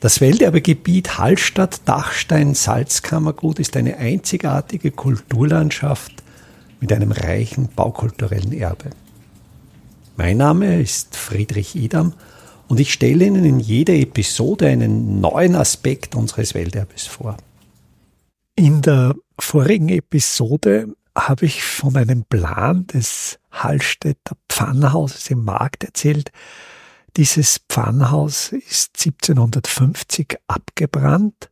Das Welterbegebiet Hallstatt-Dachstein-Salzkammergut ist eine einzigartige Kulturlandschaft mit einem reichen baukulturellen Erbe. Mein Name ist Friedrich Idam und ich stelle Ihnen in jeder Episode einen neuen Aspekt unseres Welterbes vor. In der vorigen Episode habe ich von einem Plan des Hallstätter Pfannhauses im Markt erzählt, dieses Pfannhaus ist 1750 abgebrannt.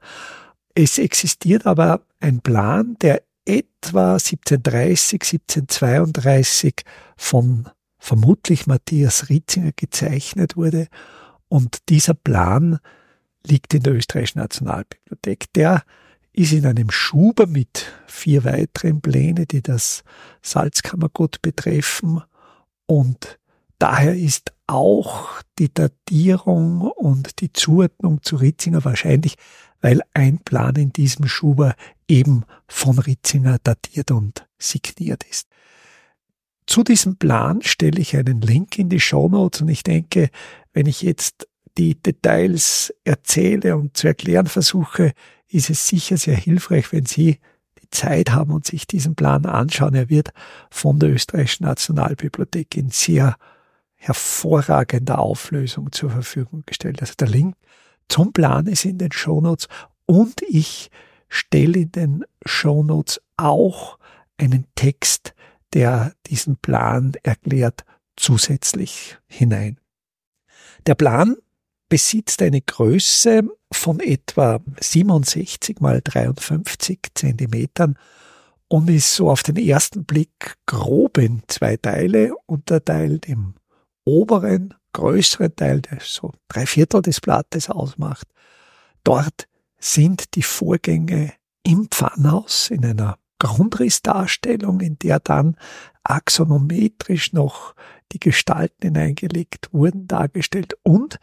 Es existiert aber ein Plan, der etwa 1730, 1732 von vermutlich Matthias Ritzinger gezeichnet wurde. Und dieser Plan liegt in der Österreichischen Nationalbibliothek. Der ist in einem Schuber mit vier weiteren Plänen, die das Salzkammergut betreffen. Und daher ist auch die Datierung und die Zuordnung zu Ritzinger wahrscheinlich, weil ein Plan in diesem Schuber eben von Ritzinger datiert und signiert ist. Zu diesem Plan stelle ich einen Link in die Show Notes und ich denke, wenn ich jetzt die Details erzähle und zu erklären versuche, ist es sicher sehr hilfreich, wenn Sie die Zeit haben und sich diesen Plan anschauen. Er wird von der Österreichischen Nationalbibliothek in sehr hervorragender Auflösung zur Verfügung gestellt. Also der Link zum Plan ist in den Shownotes und ich stelle in den Shownotes auch einen Text, der diesen Plan erklärt, zusätzlich hinein. Der Plan besitzt eine Größe von etwa 67 mal 53 Zentimetern und ist so auf den ersten Blick grob in zwei Teile unterteilt im oberen, größeren Teil, der so drei Viertel des Blattes ausmacht. Dort sind die Vorgänge im Pfannhaus in einer Grundrissdarstellung, in der dann axonometrisch noch die Gestalten hineingelegt wurden, dargestellt und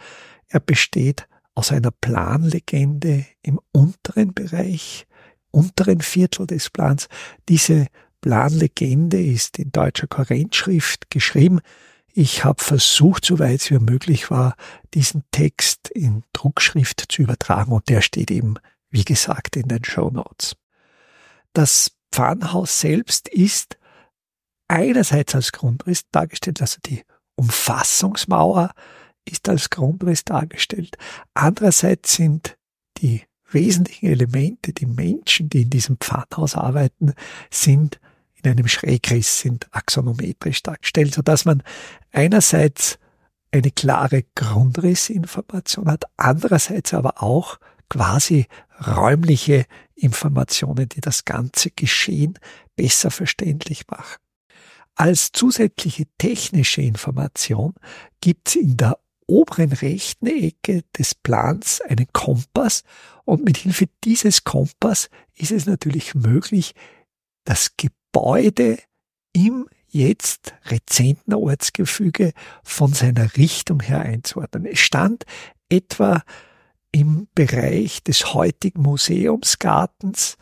er besteht aus einer Planlegende im unteren Bereich, unteren Viertel des Plans. Diese Planlegende ist in deutscher Korrentschrift geschrieben. Ich habe versucht, soweit es mir möglich war, diesen Text in Druckschrift zu übertragen und der steht eben, wie gesagt, in den Show Notes. Das Pfannhaus selbst ist einerseits als Grundriss dargestellt, also die Umfassungsmauer ist als Grundriss dargestellt. Andererseits sind die wesentlichen Elemente, die Menschen, die in diesem Pfannhaus arbeiten, sind in einem Schrägriss sind axonometrisch dargestellt, so dass man einerseits eine klare Grundrissinformation hat, andererseits aber auch quasi räumliche Informationen, die das ganze Geschehen besser verständlich machen. Als zusätzliche technische Information gibt es in der oberen rechten Ecke des Plans einen Kompass und mit Hilfe dieses Kompass ist es natürlich möglich, das Gebäude im jetzt rezenten Ortsgefüge von seiner Richtung her einzuordnen. Es stand etwa im Bereich des heutigen Museumsgartens,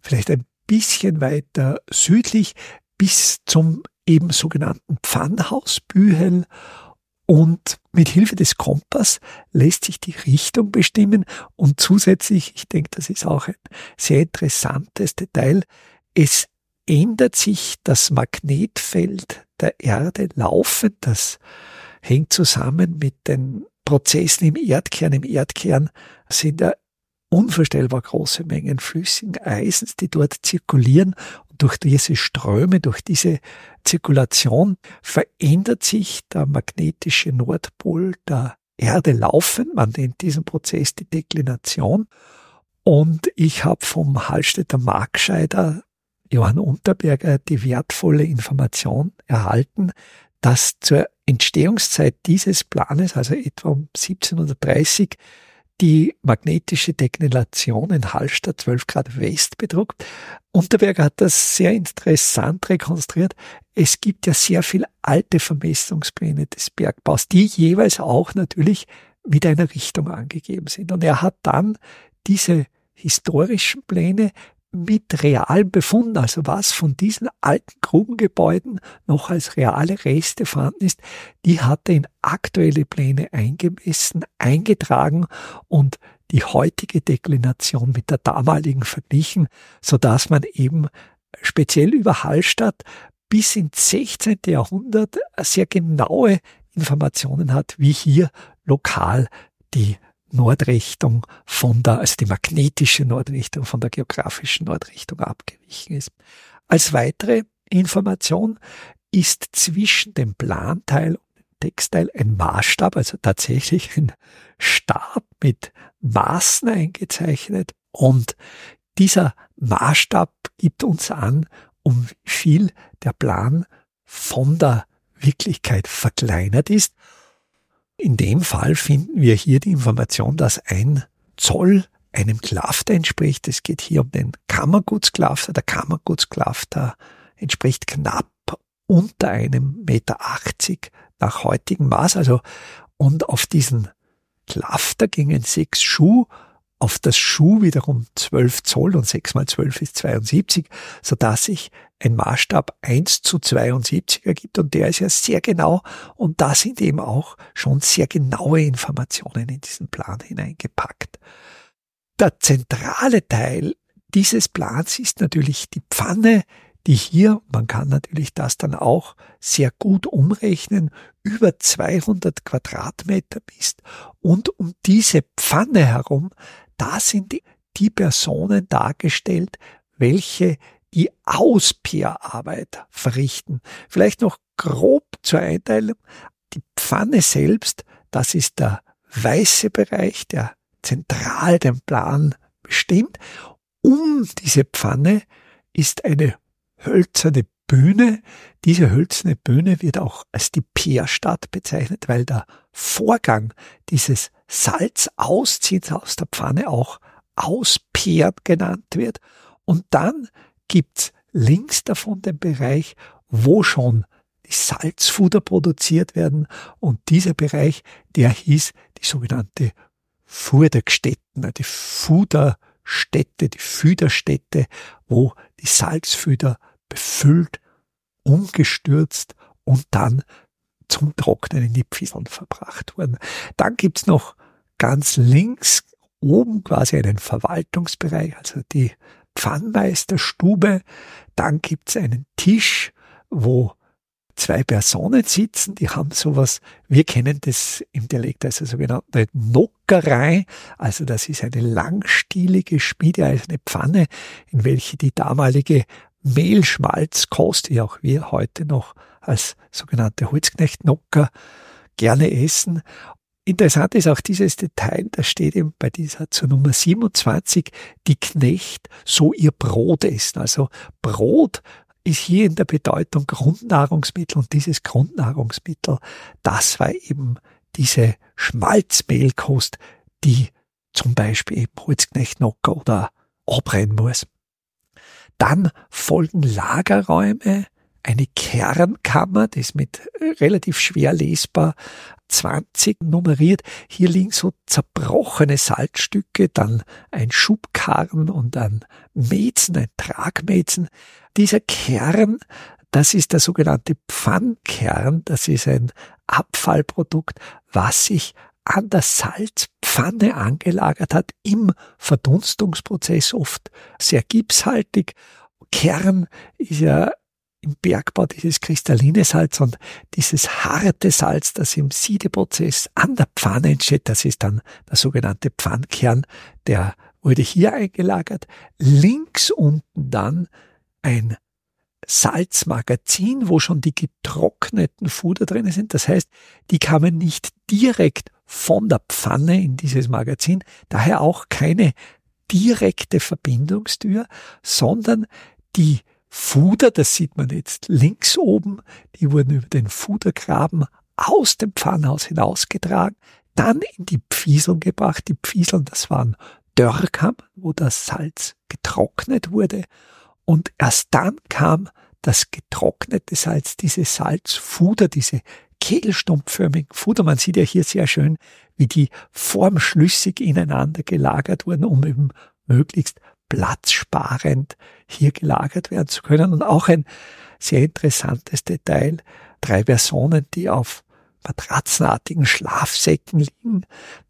vielleicht ein bisschen weiter südlich, bis zum eben sogenannten Pfannhaus Bühel und mit Hilfe des Kompass lässt sich die Richtung bestimmen und zusätzlich, ich denke, das ist auch ein sehr interessantes Detail, es ändert sich das Magnetfeld der Erde laufend. Das hängt zusammen mit den Prozessen im Erdkern. Im Erdkern sind ja unvorstellbar große Mengen flüssigen Eisens, die dort zirkulieren. Und durch diese Ströme, durch diese Zirkulation verändert sich der magnetische Nordpol der Erde laufend. Man nennt diesen Prozess die Deklination. Und ich habe vom Hallstätter Markscheider Johann Unterberger die wertvolle Information erhalten, dass zur Entstehungszeit dieses Planes, also etwa um 1730, die magnetische Deklination in Hallstatt 12 Grad West bedruckt. Unterberger hat das sehr interessant rekonstruiert. Es gibt ja sehr viel alte Vermessungspläne des Bergbaus, die jeweils auch natürlich mit einer Richtung angegeben sind. Und er hat dann diese historischen Pläne mit realen Befunden, also was von diesen alten Grubengebäuden noch als reale Reste vorhanden ist, die hat er in aktuelle Pläne eingemessen, eingetragen und die heutige Deklination mit der damaligen verglichen, so dass man eben speziell über Hallstatt bis ins 16. Jahrhundert sehr genaue Informationen hat, wie hier lokal die Nordrichtung von der, also die magnetische Nordrichtung von der geografischen Nordrichtung abgewichen ist. Als weitere Information ist zwischen dem Planteil und dem Textteil ein Maßstab, also tatsächlich ein Stab mit Maßen eingezeichnet und dieser Maßstab gibt uns an, um wie viel der Plan von der Wirklichkeit verkleinert ist. In dem Fall finden wir hier die Information, dass ein Zoll einem Klafter entspricht. Es geht hier um den Kammergutsklafter. Der Kammergutsklafter entspricht knapp unter einem Meter achtzig nach heutigem Maß. Also, und auf diesen Klafter gingen sechs Schuh auf das Schuh wiederum 12 Zoll und 6 mal 12 ist 72, so dass sich ein Maßstab 1 zu 72 ergibt und der ist ja sehr genau und da sind eben auch schon sehr genaue Informationen in diesen Plan hineingepackt. Der zentrale Teil dieses Plans ist natürlich die Pfanne, die hier, man kann natürlich das dann auch sehr gut umrechnen, über 200 Quadratmeter misst und um diese Pfanne herum da sind die Personen dargestellt, welche die Auspeerarbeit verrichten. Vielleicht noch grob zur Einteilung. Die Pfanne selbst, das ist der weiße Bereich, der zentral den Plan bestimmt. Um diese Pfanne ist eine hölzerne Bühne. Diese hölzerne Bühne wird auch als die Peerstadt bezeichnet, weil der Vorgang dieses Salz ausziehen aus der Pfanne auch auspeeren genannt wird. Und dann gibt's links davon den Bereich, wo schon die Salzfuder produziert werden. Und dieser Bereich, der hieß die sogenannte Fudergstätten, die Fuderstätte, die Füderstätte, wo die Salzfüder befüllt, umgestürzt und dann zum Trocknen in die Pfieseln verbracht wurden. Dann gibt's noch ganz links oben quasi einen Verwaltungsbereich, also die Pfannmeisterstube. Dann gibt's einen Tisch, wo zwei Personen sitzen, die haben sowas, wir kennen das im Dialekt als sogenannte Nockerei, also das ist eine langstielige schmiedeeiserne Pfanne, in welche die damalige Mehlschmalzkost, die auch wir heute noch als sogenannte Holzknechtnocker gerne essen Interessant ist auch dieses Detail, da steht eben bei dieser zur Nummer 27, die Knecht so ihr Brot essen. Also Brot ist hier in der Bedeutung Grundnahrungsmittel und dieses Grundnahrungsmittel, das war eben diese Schmalzmehlkost, die zum Beispiel eben Holzknechtnocker oder abrennen muss. Dann folgen Lagerräume, eine Kernkammer, das ist mit relativ schwer lesbar 20 nummeriert. Hier liegen so zerbrochene Salzstücke, dann ein Schubkarren und ein Mäzen, ein Tragmäzen. Dieser Kern, das ist der sogenannte Pfannkern. Das ist ein Abfallprodukt, was sich an der Salzpfanne angelagert hat, im Verdunstungsprozess oft sehr gipshaltig. Kern ist ja im Bergbau dieses kristalline Salz und dieses harte Salz, das im Siedeprozess an der Pfanne entsteht, das ist dann der sogenannte Pfannkern, der wurde hier eingelagert. Links unten dann ein Salzmagazin, wo schon die getrockneten Fuder drin sind. Das heißt, die kamen nicht direkt von der Pfanne in dieses Magazin, daher auch keine direkte Verbindungstür, sondern die Fuder, das sieht man jetzt links oben, die wurden über den Fudergraben aus dem Pfannhaus hinausgetragen, dann in die Pfieseln gebracht. Die Pfieseln, das waren Dörrkammern, wo das Salz getrocknet wurde. Und erst dann kam das getrocknete Salz, diese Salzfuder, diese kegelstumpfförmigen Fuder. Man sieht ja hier sehr schön, wie die formschlüssig ineinander gelagert wurden, um eben möglichst platzsparend hier gelagert werden zu können. Und auch ein sehr interessantes Detail, drei Personen, die auf matratzenartigen Schlafsäcken liegen,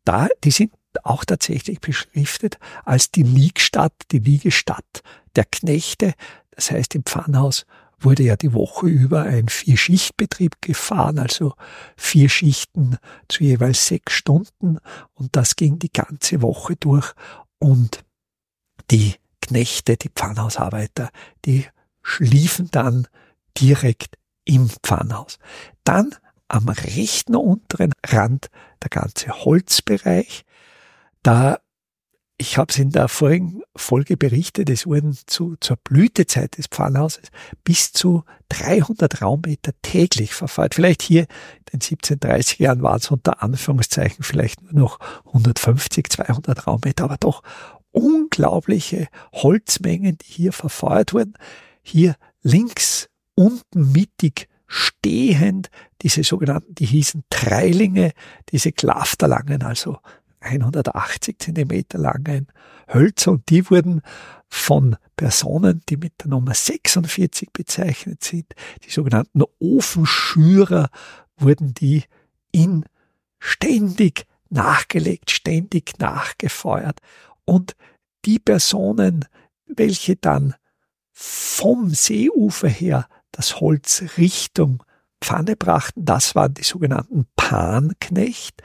da, die sind auch tatsächlich beschriftet als die Liegstatt, die Liegestatt der Knechte. Das heißt, im Pfannhaus wurde ja die Woche über ein Vier-Schicht-Betrieb gefahren, also vier Schichten zu jeweils sechs Stunden und das ging die ganze Woche durch und die Knechte, die Pfannhausarbeiter, die schliefen dann direkt im Pfannhaus. Dann am rechten unteren Rand der ganze Holzbereich. Da, ich habe es in der vorigen Folge berichtet, es wurden zu, zur Blütezeit des Pfannhauses bis zu 300 Raummeter täglich verfeuert. Vielleicht hier in den 1730 Jahren waren es unter Anführungszeichen vielleicht nur noch 150, 200 Raummeter, aber doch unglaubliche Holzmengen, die hier verfeuert wurden. Hier links unten mittig stehend diese sogenannten, die hießen Treilinge, diese klafterlangen, also 180 Zentimeter langen Hölzer und die wurden von Personen, die mit der Nummer 46 bezeichnet sind, die sogenannten Ofenschürer, wurden die in ständig nachgelegt, ständig nachgefeuert. Und die Personen, welche dann vom Seeufer her das Holz Richtung Pfanne brachten, das waren die sogenannten Panknecht.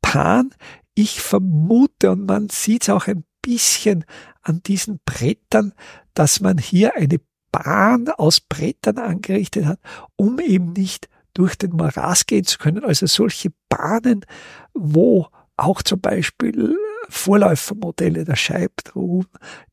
Pan, ich vermute, und man sieht es auch ein bisschen an diesen Brettern, dass man hier eine Bahn aus Brettern angerichtet hat, um eben nicht durch den Morast gehen zu können. Also solche Bahnen, wo auch zum Beispiel Vorläufermodelle der Scheibtruhen,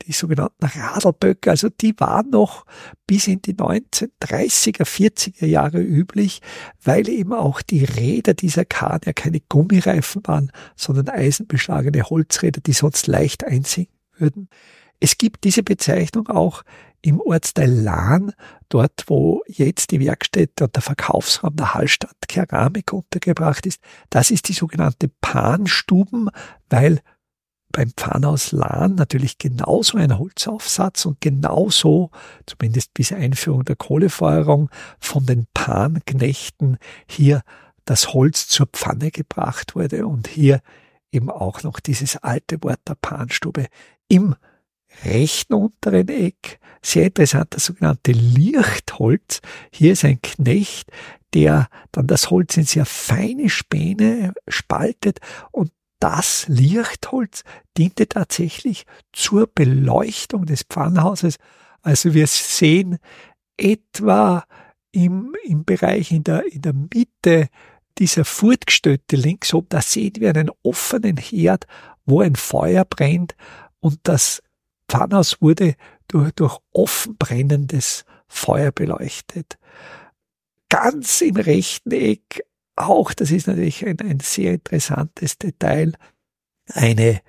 die sogenannten Radlböcke, also die waren noch bis in die 1930er, 40er Jahre üblich, weil eben auch die Räder dieser Kahn ja keine Gummireifen waren, sondern eisenbeschlagene Holzräder, die sonst leicht einsinken würden. Es gibt diese Bezeichnung auch im Ortsteil Lahn, dort wo jetzt die Werkstätte und der Verkaufsraum der Hallstatt Keramik untergebracht ist. Das ist die sogenannte Panstuben, weil beim Pfannhaus Lahn natürlich genauso ein Holzaufsatz und genauso, zumindest bis Einführung der Kohlefeuerung, von den Panknechten hier das Holz zur Pfanne gebracht wurde und hier eben auch noch dieses alte Wort der Panstube im rechten unteren Eck. Sehr interessant, das sogenannte Lichtholz. Hier ist ein Knecht, der dann das Holz in sehr feine Späne spaltet und das Lichtholz diente tatsächlich zur Beleuchtung des Pfannhauses. Also wir sehen etwa im, im Bereich in der, in der Mitte dieser Furtgestötte links oben, da sehen wir einen offenen Herd, wo ein Feuer brennt und das Pfannhaus wurde durch, durch offen brennendes Feuer beleuchtet. Ganz im rechten Eck auch, das ist natürlich ein, ein sehr interessantes Detail, eine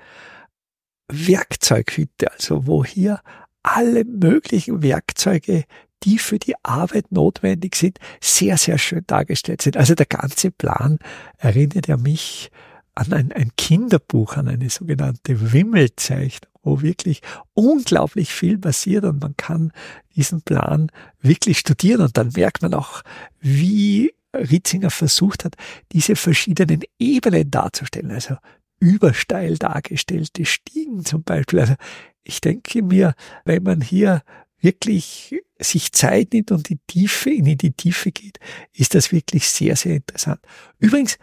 Werkzeughütte, also wo hier alle möglichen Werkzeuge, die für die Arbeit notwendig sind, sehr, sehr schön dargestellt sind. Also der ganze Plan erinnert ja mich an ein, ein Kinderbuch, an eine sogenannte Wimmelzeichnung, wo wirklich unglaublich viel passiert und man kann diesen Plan wirklich studieren und dann merkt man auch, wie Ritzinger versucht hat, diese verschiedenen Ebenen darzustellen, also übersteil dargestellte Stiegen zum Beispiel. Also ich denke mir, wenn man hier wirklich sich Zeit nimmt und die Tiefe, in die Tiefe geht, ist das wirklich sehr, sehr interessant. Übrigens,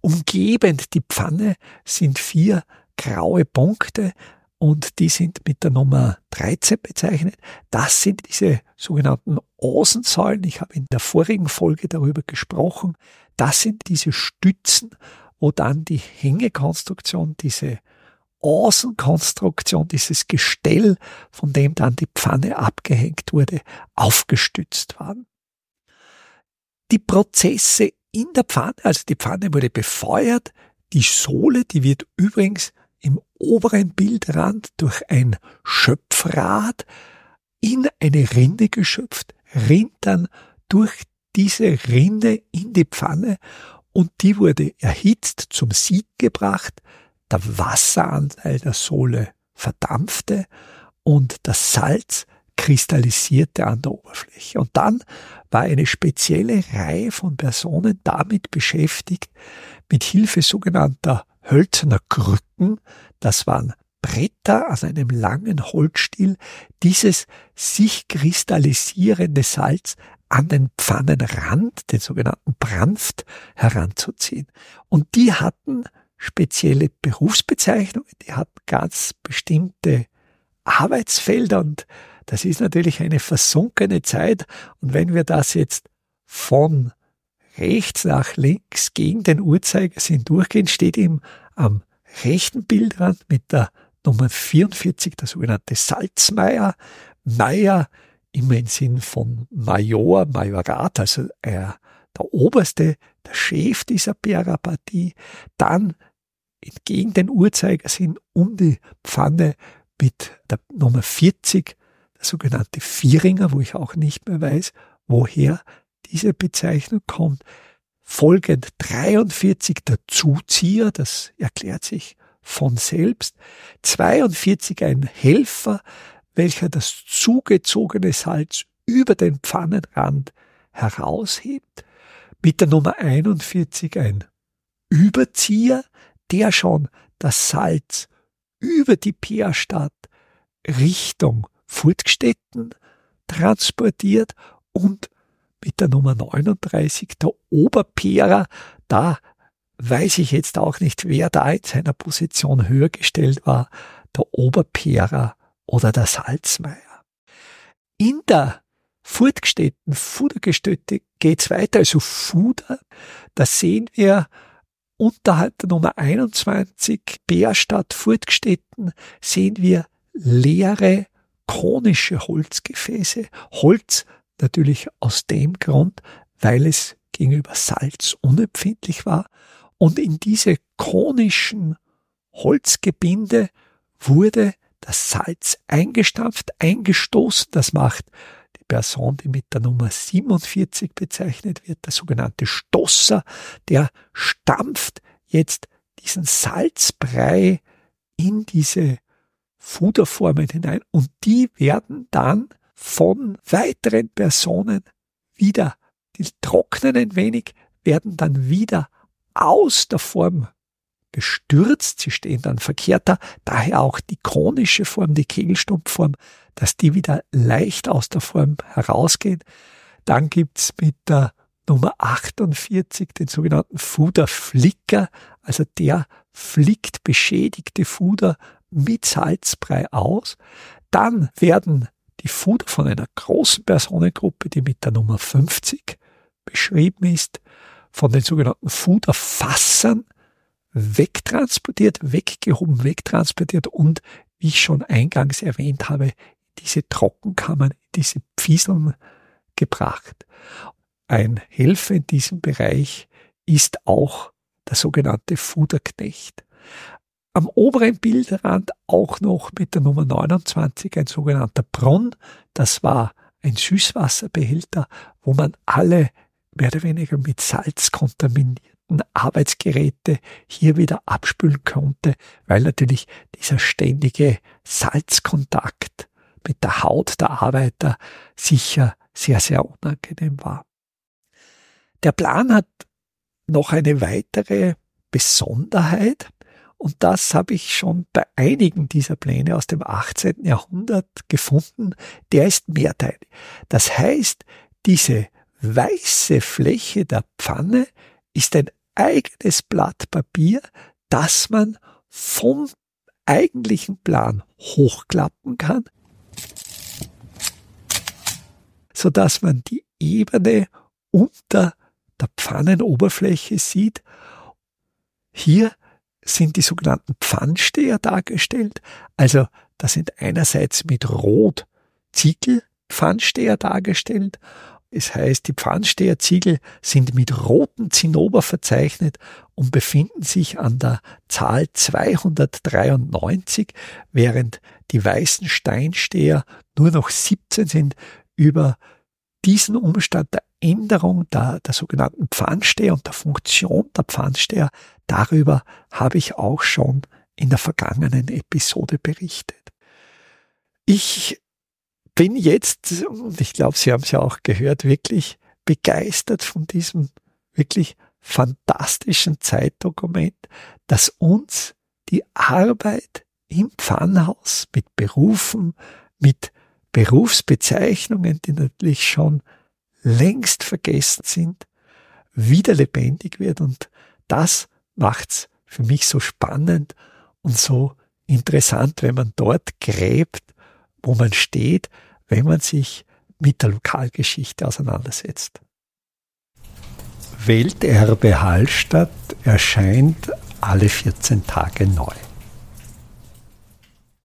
umgebend die Pfanne sind vier graue Punkte, und die sind mit der Nummer 13 bezeichnet. Das sind diese sogenannten Außensäulen. Ich habe in der vorigen Folge darüber gesprochen. Das sind diese Stützen, wo dann die Hängekonstruktion, diese Außenkonstruktion, dieses Gestell, von dem dann die Pfanne abgehängt wurde, aufgestützt waren. Die Prozesse in der Pfanne, also die Pfanne wurde befeuert, die Sohle, die wird übrigens im oberen Bildrand durch ein Schöpfrad in eine Rinde geschöpft, rinnt dann durch diese Rinde in die Pfanne und die wurde erhitzt, zum Sieg gebracht, der Wasseranteil der Sohle verdampfte und das Salz kristallisierte an der Oberfläche. Und dann war eine spezielle Reihe von Personen damit beschäftigt, mit Hilfe sogenannter hölzerner Krücken, das waren Bretter an einem langen Holzstiel, dieses sich kristallisierende Salz an den Pfannenrand, den sogenannten Branft, heranzuziehen. Und die hatten spezielle Berufsbezeichnungen, die hatten ganz bestimmte Arbeitsfelder und das ist natürlich eine versunkene Zeit. Und wenn wir das jetzt von rechts nach links gegen den Uhrzeigersinn durchgehen, steht ihm am rechten Bildrand mit der Nummer 44 der sogenannte Salzmeier. Meier immer im Sinn von Major, Majorat, also er, der Oberste, der Chef dieser Bergerpartie. Dann entgegen den Uhrzeigersinn um die Pfanne mit der Nummer 40, der sogenannte Vieringer, wo ich auch nicht mehr weiß, woher diese Bezeichnung kommt. Folgend 43 der Zuzieher, das erklärt sich von selbst. 42 ein Helfer, welcher das zugezogene Salz über den Pfannenrand heraushebt. Mit der Nummer 41 ein Überzieher, der schon das Salz über die Peerstadt Richtung Furtgstetten transportiert und mit der Nummer 39 der Oberpeerer, da weiß ich jetzt auch nicht, wer da in seiner Position höher gestellt war, der Oberpeerer oder der Salzmeier. In der Furtgstetten, Fudergestötte geht's weiter, also Fuder, da sehen wir unterhalb der Nummer 21 Bärstadt Furtgstetten sehen wir leere konische Holzgefäße. Holz natürlich aus dem Grund, weil es gegenüber Salz unempfindlich war. Und in diese konischen Holzgebinde wurde das Salz eingestampft, eingestoßen. Das macht die Person, die mit der Nummer 47 bezeichnet wird, der sogenannte Stosser, der stampft jetzt diesen Salzbrei in diese Fuderformen hinein und die werden dann von weiteren Personen wieder, die trocknen ein wenig, werden dann wieder aus der Form gestürzt, sie stehen dann verkehrter, daher auch die konische Form, die Kegelstumpfform, dass die wieder leicht aus der Form herausgehen. Dann gibt's mit der Nummer 48 den sogenannten Fuderflicker, also der flickt beschädigte Fuder mit Salzbrei aus. Dann werden die Fuder von einer großen Personengruppe, die mit der Nummer 50 beschrieben ist, von den sogenannten Fuderfassern wegtransportiert, weggehoben, wegtransportiert und, wie ich schon eingangs erwähnt habe, diese Trockenkammern, diese Pfieseln gebracht. Ein Helfer in diesem Bereich ist auch der sogenannte Fuderknecht. Am oberen Bildrand auch noch mit der Nummer 29 ein sogenannter Brunnen. Das war ein Süßwasserbehälter, wo man alle mehr oder weniger mit Salz kontaminierten Arbeitsgeräte hier wieder abspülen konnte, weil natürlich dieser ständige Salzkontakt mit der Haut der Arbeiter sicher sehr, sehr unangenehm war. Der Plan hat noch eine weitere Besonderheit. Und das habe ich schon bei einigen dieser Pläne aus dem 18. Jahrhundert gefunden. Der ist mehrteilig. Das heißt, diese weiße Fläche der Pfanne ist ein eigenes Blatt Papier, das man vom eigentlichen Plan hochklappen kann, so dass man die Ebene unter der Pfannenoberfläche sieht. Hier sind die sogenannten Pfannsteher dargestellt. Also da sind einerseits mit Rot Ziegel Pfannsteher dargestellt. Es heißt, die Pfannsteherziegel sind mit roten Zinnober verzeichnet und befinden sich an der Zahl 293, während die weißen Steinsteher nur noch 17 sind. Über diesen Umstand der Änderung der, der sogenannten Pfannsteher und der Funktion der Pfannsteher, darüber habe ich auch schon in der vergangenen Episode berichtet. Ich bin jetzt, und ich glaube, Sie haben es ja auch gehört, wirklich begeistert von diesem wirklich fantastischen Zeitdokument, das uns die Arbeit im Pfannhaus mit Berufen, mit Berufsbezeichnungen, die natürlich schon längst vergessen sind, wieder lebendig wird. Und das macht's für mich so spannend und so interessant, wenn man dort gräbt, wo man steht, wenn man sich mit der Lokalgeschichte auseinandersetzt. Welterbe Hallstatt erscheint alle 14 Tage neu.